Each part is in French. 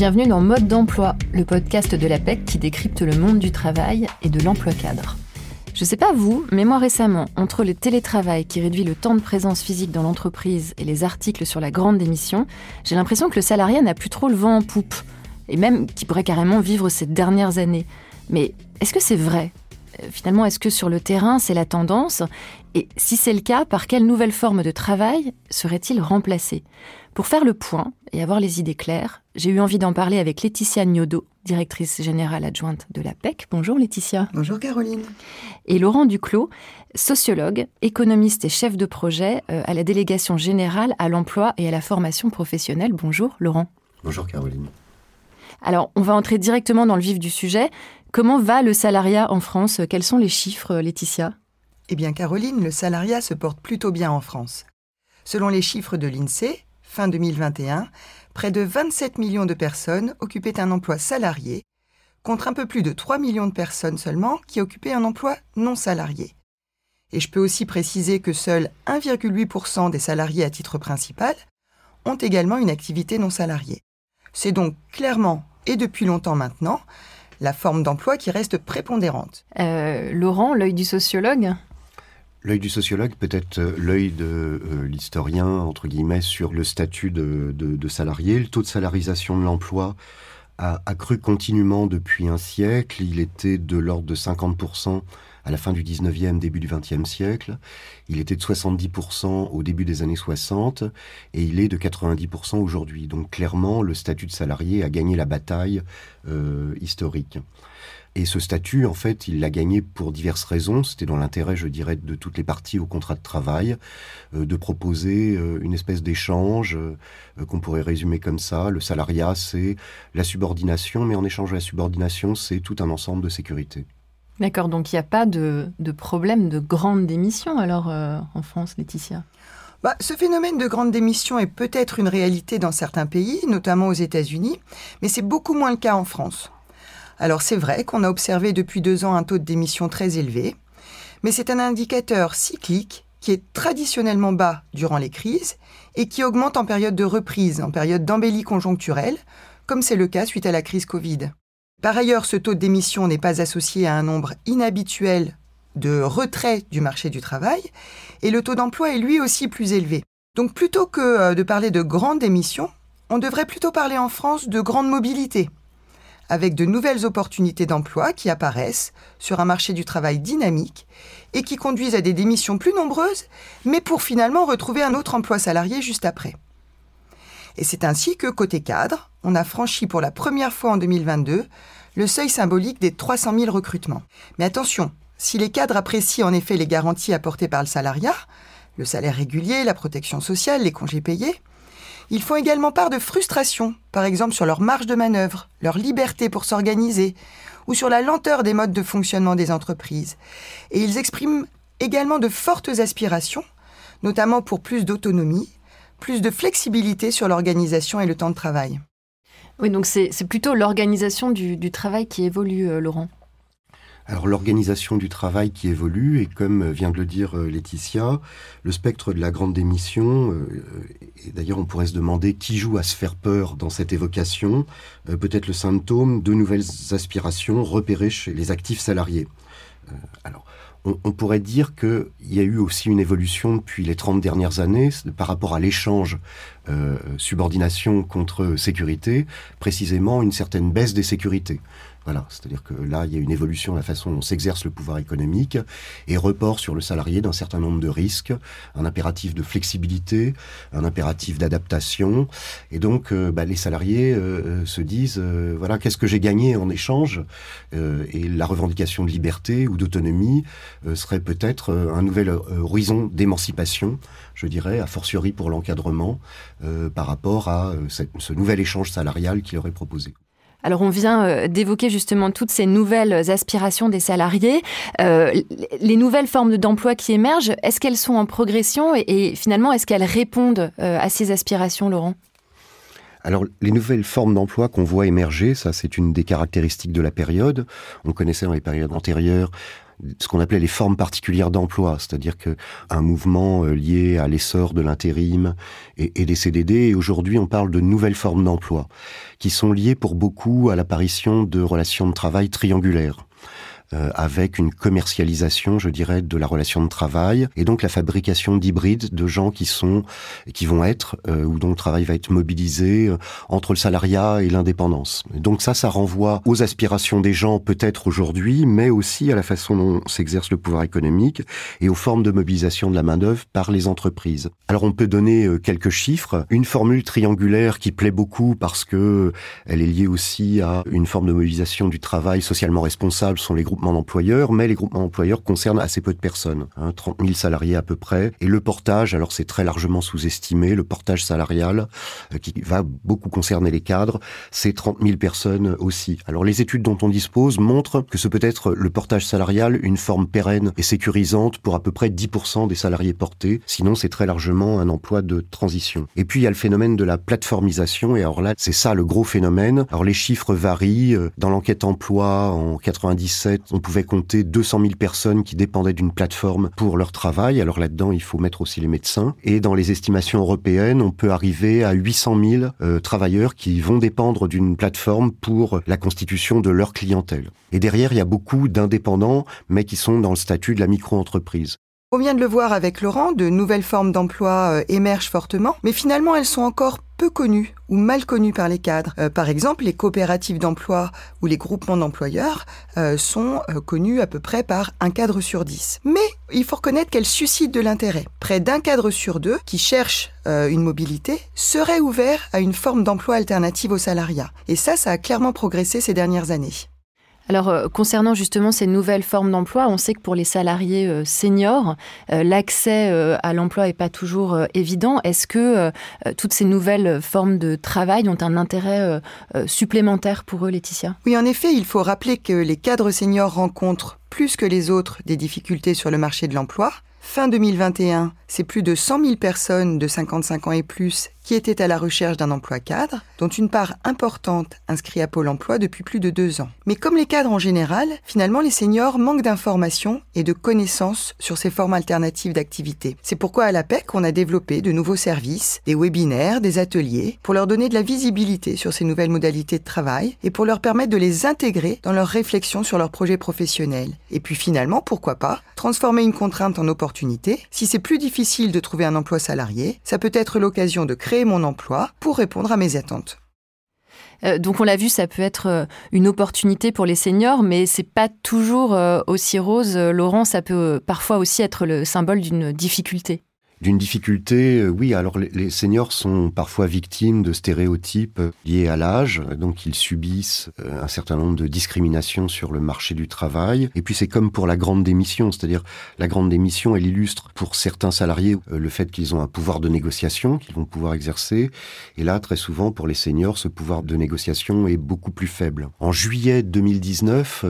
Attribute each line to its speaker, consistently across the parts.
Speaker 1: Bienvenue dans Mode d'emploi, le podcast de l'APEC qui décrypte le monde du travail et de l'emploi cadre. Je sais pas vous, mais moi récemment, entre le télétravail qui réduit le temps de présence physique dans l'entreprise et les articles sur la grande démission, j'ai l'impression que le salarié n'a plus trop le vent en poupe, et même qu'il pourrait carrément vivre ces dernières années. Mais est-ce que c'est vrai? Euh, Finalement, est-ce que sur le terrain, c'est la tendance? Et si c'est le cas, par quelle nouvelle forme de travail serait-il remplacé? Pour faire le point et avoir les idées claires, j'ai eu envie d'en parler avec Laetitia Gnodot, directrice générale adjointe de la PEC. Bonjour Laetitia.
Speaker 2: Bonjour Caroline.
Speaker 1: Et Laurent Duclos, sociologue, économiste et chef de projet euh, à la délégation générale à l'emploi et à la formation professionnelle. Bonjour Laurent.
Speaker 3: Bonjour Caroline.
Speaker 1: Alors, on va entrer directement dans le vif du sujet. Comment va le salariat en France? Quels sont les chiffres, Laetitia?
Speaker 2: Eh bien, Caroline, le salariat se porte plutôt bien en France. Selon les chiffres de l'INSEE, fin 2021, près de 27 millions de personnes occupaient un emploi salarié, contre un peu plus de 3 millions de personnes seulement qui occupaient un emploi non salarié. Et je peux aussi préciser que seuls 1,8% des salariés à titre principal ont également une activité non salariée. C'est donc clairement, et depuis longtemps maintenant, la forme d'emploi qui reste prépondérante.
Speaker 1: Euh, Laurent, l'œil du sociologue?
Speaker 3: L'œil du sociologue, peut-être euh, l'œil de euh, l'historien, entre guillemets, sur le statut de, de, salarié. Le taux de salarisation de l'emploi a, a cru continuellement depuis un siècle. Il était de l'ordre de 50% à la fin du 19e, début du 20e siècle. Il était de 70% au début des années 60 et il est de 90% aujourd'hui. Donc clairement, le statut de salarié a gagné la bataille euh, historique. Et ce statut, en fait, il l'a gagné pour diverses raisons. C'était dans l'intérêt, je dirais, de toutes les parties au contrat de travail, euh, de proposer euh, une espèce d'échange euh, qu'on pourrait résumer comme ça. Le salariat, c'est la subordination, mais en échange de la subordination, c'est tout un ensemble de sécurité.
Speaker 1: D'accord, donc il n'y a pas de, de, problème de grande démission alors en France, Laetitia?
Speaker 2: Bah, ce phénomène de grande démission est peut-être une réalité dans certains pays, notamment aux États-Unis, mais c'est beaucoup moins le cas en France. Alors c'est vrai qu'on a observé depuis deux ans un taux de démission très élevé, mais c'est un indicateur cyclique qui est traditionnellement bas durant les crises et qui augmente en période de reprise, en période d'embellie conjoncturelle, comme c'est le cas suite à la crise Covid. Par ailleurs, ce taux de démission n'est pas associé à un nombre inhabituel de retrait du marché du travail, et le taux d'emploi est lui aussi plus élevé. Donc plutôt que euh, de parler de grande démission, on devrait plutôt parler en France de grande mobilité, avec de nouvelles opportunités d'emploi qui apparaissent sur un marché du travail dynamique et qui conduisent à des démissions plus nombreuses, mais pour finalement retrouver un autre emploi salarié juste après. Et c'est ainsi que, côté cadre, on a franchi pour la première fois en 2022 le seuil symbolique des 300 000 recrutements. Mais attention, si les cadres apprécient en effet les garanties apportées par le salariat, le salaire régulier, la protection sociale, les congés payés, ils font également part de frustration, par exemple sur leur marge de manœuvre, leur liberté pour s'organiser, ou sur la lenteur des modes de fonctionnement des entreprises. Et ils expriment également de fortes aspirations, notamment pour plus d'autonomie, plus de flexibilité sur l'organisation et le temps de travail.
Speaker 1: Oui, donc c'est plutôt l'organisation du, du, travail qui évolue, euh, Laurent.
Speaker 3: Alors l'organisation du travail qui évolue, et comme vient de le dire euh, Laetitia, le spectre de la grande démission, euh, et d'ailleurs on pourrait se demander qui joue à se faire peur dans cette évocation, euh, peut-être le symptôme de nouvelles aspirations repérées chez les actifs salariés. alors, on, pourrait dire qu'il y a eu aussi une évolution depuis les 30 dernières années par rapport à l'échange euh, subordination contre sécurité, précisément une certaine baisse des sécurités. Voilà, c'est-à-dire que là, il y a une évolution de la façon dont s'exerce le pouvoir économique et report sur le salarié d'un certain nombre de risques, un impératif de flexibilité, un impératif d'adaptation. Et donc, euh, bah, les salariés euh, se disent, euh, voilà, qu'est-ce que j'ai gagné en échange Et la revendication de liberté ou d'autonomie serait peut-être un nouvel horizon d'émancipation, je dirais, a fortiori pour l'encadrement, par rapport à ce nouvel échange salarial qu'il aurait proposé.
Speaker 1: Alors on vient euh, d'évoquer justement toutes ces nouvelles aspirations des salariés, euh, les nouvelles formes d'emploi qui émergent, est-ce qu'elles sont en progression et, finalement est-ce qu'elles répondent euh, à ces aspirations, Laurent?
Speaker 3: Alors, les nouvelles formes d'emploi qu'on voit émerger, ça c'est une des caractéristiques de la période. On connaissait dans les périodes antérieures ce qu'on appelait les formes particulières d'emploi, c'est-à-dire que un mouvement euh, lié à l'essor de l'intérim et, des CDD. Et aujourd'hui, on parle de nouvelles formes d'emploi qui sont liées pour beaucoup à l'apparition de relations de travail triangulaires. Euh, avec une commercialisation, je dirais, de la relation de travail et donc la fabrication d'hybrides de gens qui sont, qui vont être euh, ou dont le travail va être mobilisé euh, entre le salariat et l'indépendance. Donc ça, ça renvoie aux aspirations des gens peut-être aujourd'hui, mais aussi à la façon dont s'exerce le pouvoir économique et aux formes de mobilisation de la main d'œuvre par les entreprises. Alors on peut donner quelques chiffres. Une formule triangulaire qui plaît beaucoup parce que elle est liée aussi à une forme de mobilisation du travail socialement responsable sont les groupes d'employeurs, mais les groupements d'employeurs concernent assez peu de personnes, hein, 30 000 salariés à peu près. Et le portage, alors c'est très largement sous-estimé, le portage salarial, euh, qui va beaucoup concerner les cadres, c'est 30 000 personnes aussi. Alors les études dont on dispose montrent que ce peut être le portage salarial une forme pérenne et sécurisante pour à peu près 10% des salariés portés, sinon c'est très largement un emploi de transition. Et puis il y a le phénomène de la plateformisation, et alors là c'est ça le gros phénomène. Alors les chiffres varient, euh, dans l'enquête emploi en 97, on pouvait compter 200 000 personnes qui dépendaient d'une plateforme pour leur travail. Alors là-dedans, il faut mettre aussi les médecins. Et dans les estimations européennes, on peut arriver à 800 000 euh, travailleurs qui vont dépendre d'une plateforme pour la constitution de leur clientèle. Et derrière, il y a beaucoup d'indépendants, mais qui sont dans le statut de la micro-entreprise.
Speaker 2: On vient de le voir avec Laurent, de nouvelles formes d'emploi euh, émergent fortement, mais finalement elles sont encore peu connues ou mal connues par les cadres. Euh, par exemple, les coopératives d'emploi ou les groupements d'employeurs euh, sont connus à peu près par un cadre sur dix. Mais il faut reconnaître qu'elles suscitent de l'intérêt. Près d'un cadre sur deux qui cherche une mobilité serait ouvert à une forme d'emploi alternative au salariat. Et ça, ça a clairement progressé ces dernières années.
Speaker 1: Alors, euh, concernant justement ces nouvelles formes d'emploi, on sait que pour les salariés euh, seniors, euh, l'accès à l'emploi n'est pas toujours évident. Est-ce que toutes ces nouvelles formes de travail ont un intérêt supplémentaire pour eux, Laetitia?
Speaker 2: Oui, en effet, il faut rappeler que les cadres seniors rencontrent plus que les autres des difficultés sur le marché de l'emploi. Fin 2021, c'est plus de 100 000 personnes de 55 ans et plus qui étaient à la recherche d'un emploi cadre, dont une part importante inscrite à Pôle emploi depuis plus de deux ans. Mais comme les cadres en général, finalement les seniors manquent d'informations et de connaissances sur ces formes alternatives d'activité. C'est pourquoi à l'APEC, on a développé de nouveaux services, des webinaires, des ateliers, pour leur donner de la visibilité sur ces nouvelles modalités de travail et pour leur permettre de les intégrer dans leur réflexion sur leurs projets professionnels. Et puis finalement, pourquoi pas, transformer une contrainte en opportunité. Si c'est plus difficile de trouver un emploi salarié, ça peut être l'occasion de créer mon emploi pour répondre à mes attentes.
Speaker 1: Euh, donc on l'a vu, ça peut être euh, une opportunité pour les seniors, mais c'est pas toujours euh, aussi rose. Laurent, ça peut parfois aussi être le symbole d'une difficulté
Speaker 3: d'une difficulté, euh, oui, alors les, seniors sont parfois victimes de stéréotypes euh, liés à l'âge, donc ils subissent euh, un certain nombre de discriminations sur le marché du travail. Et puis c'est comme pour la grande démission, c'est-à-dire la grande démission, elle illustre pour certains salariés le fait qu'ils ont un pouvoir de négociation qu'ils vont pouvoir exercer. Et là, très souvent, pour les seniors, ce pouvoir de négociation est beaucoup plus faible. En juillet 2019,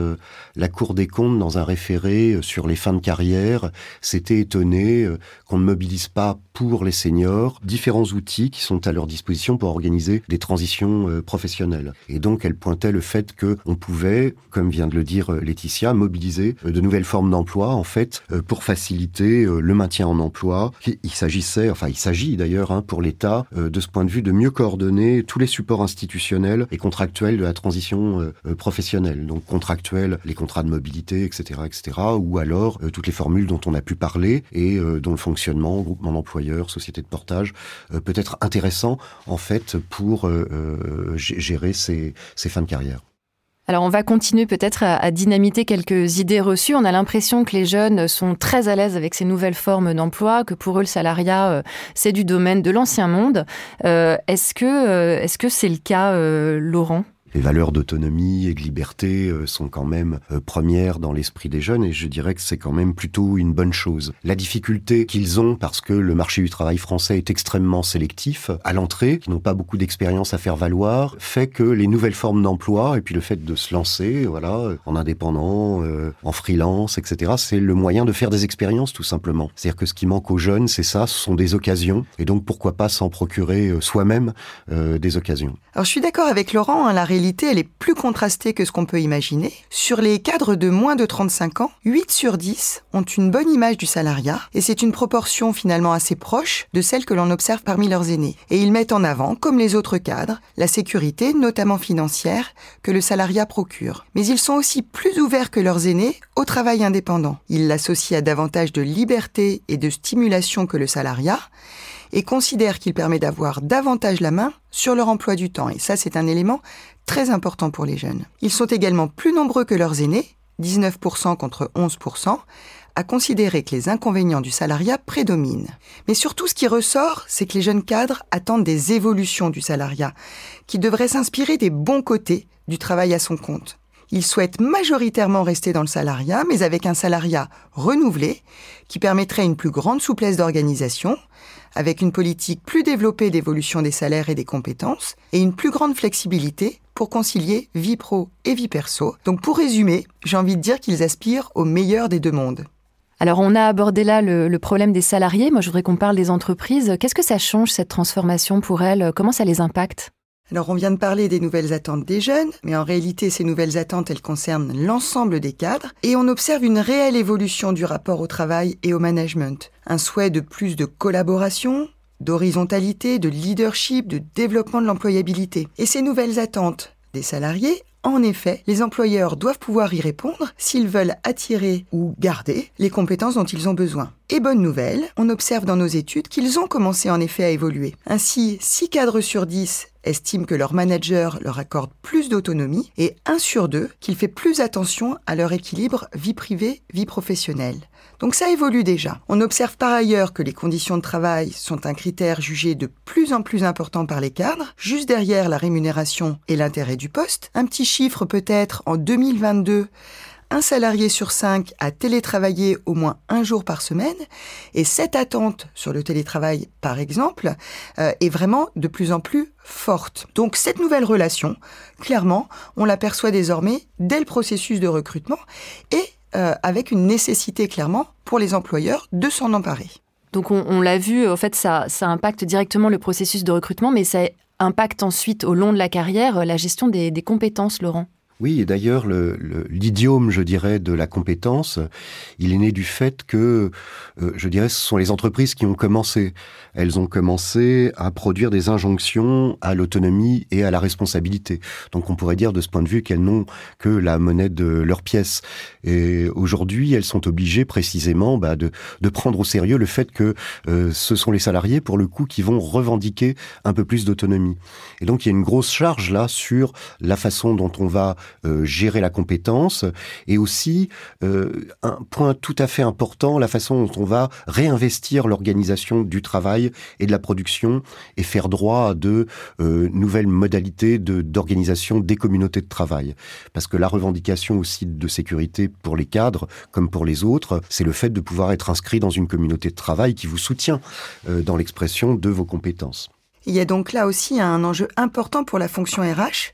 Speaker 3: la Cour des comptes, dans un référé sur les fins de carrière, s'était étonnée qu'on ne mobilise pas pour les seniors différents outils qui sont à leur disposition pour organiser des transitions euh, professionnelles. Et donc, elle pointait le fait que on pouvait, comme vient de le dire euh, Laetitia, mobiliser euh, de nouvelles formes d'emploi, en fait, pour faciliter le maintien en emploi. Il s'agissait, enfin, il s'agit d'ailleurs hein, pour l'État, de ce point de vue, de mieux coordonner tous les supports institutionnels et contractuels de la transition professionnelle. Donc, contractuels, les contrats de mobilité, etc., etc., ou alors toutes les formules dont on a pu parler et dont le fonctionnement mon employeur, société de portage, euh, peut être intéressant en fait pour euh, euh, gérer ses, fins de carrière.
Speaker 1: Alors on va continuer peut-être à, dynamiter quelques idées reçues. On a l'impression que les jeunes sont très à l'aise avec ces nouvelles formes d'emploi, que pour eux le salariat c'est du domaine de l'ancien monde. est-ce que est-ce que c'est le cas, Laurent?
Speaker 3: Les valeurs d'autonomie et de liberté euh, sont quand même euh, premières dans l'esprit des jeunes et je dirais que c'est quand même plutôt une bonne chose. La difficulté qu'ils ont parce que le marché du travail français est extrêmement sélectif à l'entrée, qui n'ont pas beaucoup d'expérience à faire valoir, fait que les nouvelles formes d'emploi et puis le fait de se lancer, voilà, en indépendant, euh, en freelance, etc., c'est le moyen de faire des expériences tout simplement. C'est-à-dire que ce qui manque aux jeunes, c'est ça, ce sont des occasions et donc pourquoi pas s'en procurer soi-même des occasions.
Speaker 2: Alors je suis d'accord avec Laurent, hein, la réalité elle est plus contrastée que ce qu'on peut imaginer. Sur les cadres de moins de 35 ans, 8 sur 10 ont une bonne image du salariat et c'est une proportion finalement assez proche de celle que l'on observe parmi leurs aînés. Et ils mettent en avant, comme les autres cadres, la sécurité, notamment financière, que le salariat procure. Mais ils sont aussi plus ouverts que leurs aînés au travail indépendant. Ils l'associent à davantage de liberté et de stimulation que le salariat et considèrent qu'il permet d'avoir davantage la main sur leur emploi du temps. Et ça, c'est un élément très important pour les jeunes. Ils sont également plus nombreux que leurs aînés, 19% contre 11%, à considérer que les inconvénients du salariat prédominent. Mais surtout, ce qui ressort, c'est que les jeunes cadres attendent des évolutions du salariat, qui devraient s'inspirer des bons côtés du travail à son compte. Ils souhaitent majoritairement rester dans le salariat, mais avec un salariat renouvelé, qui permettrait une plus grande souplesse d'organisation, avec une politique plus développée d'évolution des salaires et des compétences, et une plus grande flexibilité pour concilier vie pro et vie perso. Donc pour résumer, j'ai envie de dire qu'ils aspirent au meilleur des deux mondes.
Speaker 1: Alors on a abordé là le, problème des salariés, moi je voudrais qu'on parle des entreprises. Qu'est-ce que ça change cette transformation pour elles? Comment ça les impacte?
Speaker 2: Alors on vient de parler des nouvelles attentes des jeunes, mais en réalité ces nouvelles attentes, elles concernent l'ensemble des cadres, et on observe une réelle évolution du rapport au travail et au management. Un souhait de plus de collaboration, d'horizontalité, de leadership, de développement de l'employabilité. Et ces nouvelles attentes des salariés, en effet, les employeurs doivent pouvoir y répondre s'ils veulent attirer ou garder les compétences dont ils ont besoin. Et bonne nouvelle, on observe dans nos études qu'ils ont commencé en effet à évoluer. Ainsi, 6 cadres sur 10 estiment que leur manager leur accorde plus d'autonomie et 1 sur 2 qu'il fait plus attention à leur équilibre vie privée-vie professionnelle. Donc ça évolue déjà. On observe par ailleurs que les conditions de travail sont un critère jugé de plus en plus important par les cadres, juste derrière la rémunération et l'intérêt du poste. Un petit chiffre peut-être en 2022 un salarié sur cinq a télétravaillé au moins un jour par semaine, et cette attente sur le télétravail, par exemple, euh, est vraiment de plus en plus forte. Donc cette nouvelle relation, clairement, on l'aperçoit désormais dès le processus de recrutement et euh, avec une nécessité clairement pour les employeurs de s'en emparer.
Speaker 1: Donc on, l'a vu, en fait, ça, impacte directement le processus de recrutement, mais ça impacte ensuite au long de la carrière la gestion des compétences, Laurent.
Speaker 3: Oui, et d'ailleurs, l'idiome, je dirais, de la compétence, il est né du fait que, euh, je dirais, ce sont les entreprises qui ont commencé. Elles ont commencé à produire des injonctions à l'autonomie et à la responsabilité. Donc on pourrait dire de ce point de vue qu'elles n'ont que la monnaie de leur pièce. Et aujourd'hui, elles sont obligées précisément bah, de, de, prendre au sérieux le fait que euh, ce sont les salariés, pour le coup, qui vont revendiquer un peu plus d'autonomie. Et donc il y a une grosse charge là sur la façon dont on va euh, gérer la compétence, et aussi euh, un point tout à fait important, la façon dont on va réinvestir l'organisation du travail et de la production et faire droit à de euh, nouvelles modalités d'organisation des communautés de travail. Parce que la revendication aussi de sécurité pour les cadres, comme pour les autres, c'est le fait de pouvoir être inscrit dans une communauté de travail qui vous soutient dans l'expression de vos compétences.
Speaker 2: Il y a donc là aussi un enjeu important pour la fonction RH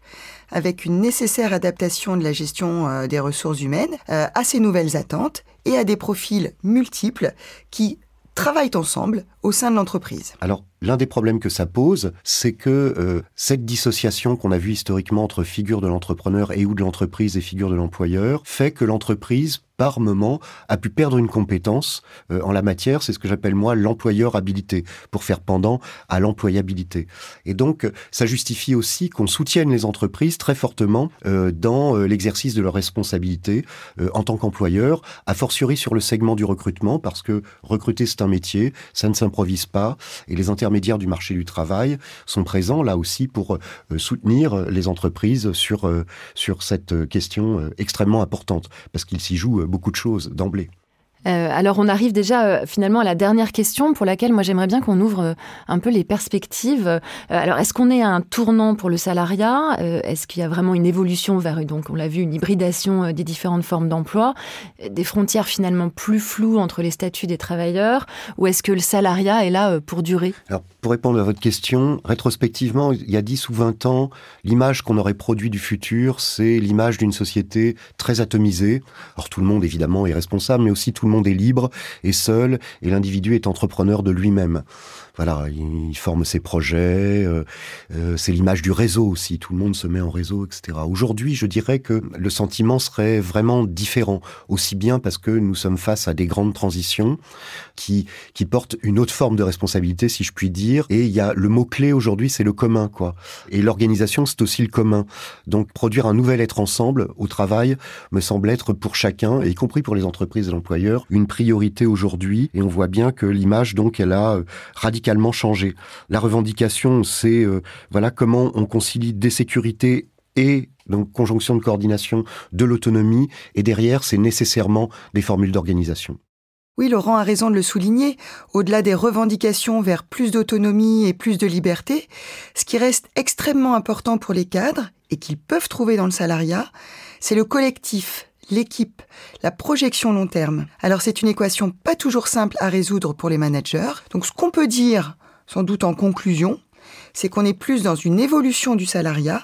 Speaker 2: avec une nécessaire adaptation de la gestion euh, des ressources humaines euh, à ces nouvelles attentes et à des profils multiples qui travaillent ensemble au sein de l'entreprise.
Speaker 3: Alors, l'un des problèmes que ça pose, c'est que euh, cette dissociation qu'on a vue historiquement entre figure de l'entrepreneur et ou de l'entreprise et figure de l'employeur fait que l'entreprise par moment, a pu perdre une compétence euh, en la matière. C'est ce que j'appelle moi l'employeur habilité, pour faire pendant à l'employabilité. Et donc, ça justifie aussi qu'on soutienne les entreprises très fortement euh, dans l'exercice de leurs responsabilités en tant qu'employeur, a fortiori sur le segment du recrutement, parce que recruter c'est un métier, ça ne s'improvise pas, et les intermédiaires du marché du travail sont présents là aussi pour soutenir les entreprises sur sur cette question extrêmement importante, parce qu'ils s'y jouent beaucoup de choses d'emblée.
Speaker 1: Euh, alors on arrive déjà euh, finalement à la dernière question pour laquelle moi j'aimerais bien qu'on ouvre euh, un peu les perspectives. alors est-ce qu'on est à un tournant pour le salariat? Est-ce qu'il y a vraiment une évolution vers, donc on l'a vu, une hybridation des différentes formes d'emploi, des frontières finalement plus floues entre les statuts des travailleurs? Ou est-ce que le salariat est là pour durer?
Speaker 3: Alors pour répondre à votre question, rétrospectivement, il y a 10 ou 20 ans, l'image qu'on aurait produit du futur, c'est l'image d'une société très atomisée. Alors tout le monde évidemment est responsable, mais aussi tout le monde est libre et seul, et l'individu est entrepreneur de lui-même. Voilà, il, forme ses projets, euh, euh, c'est l'image du réseau aussi, tout le monde se met en réseau, etc. Aujourd'hui, je dirais que le sentiment serait vraiment différent, aussi bien parce que nous sommes face à des grandes transitions qui, qui portent une autre forme de responsabilité, si je puis dire, et il y a le mot-clé aujourd'hui, c'est le commun, quoi. Et l'organisation, c'est aussi le commun. Donc, produire un nouvel être ensemble au travail me semble être pour chacun, y compris pour les entreprises et l'employeur, une priorité aujourd'hui, et on voit bien que l'image, donc, elle a euh, changé. La revendication, c'est euh, voilà comment on concilie des sécurités et donc conjonction de coordination de l'autonomie, et derrière, c'est nécessairement des formules d'organisation.
Speaker 2: Oui, Laurent a raison de le souligner. Au-delà des revendications vers plus d'autonomie et plus de liberté, ce qui reste extrêmement important pour les cadres et qu'ils peuvent trouver dans le salariat, c'est le collectif, l'équipe, la projection long terme. Alors c'est une équation pas toujours simple à résoudre pour les managers. Donc ce qu'on peut dire, sans doute en conclusion, c'est qu'on est plus dans une évolution du salariat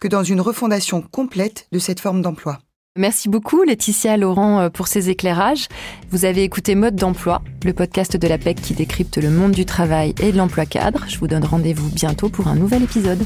Speaker 2: que dans une refondation complète de cette forme d'emploi.
Speaker 1: Merci beaucoup Laetitia Laurent euh, pour ces éclairages. Vous avez écouté Mode d'emploi, le podcast de la PEC qui décrypte le monde du travail et de l'emploi cadre. Je vous donne rendez-vous bientôt pour un nouvel épisode.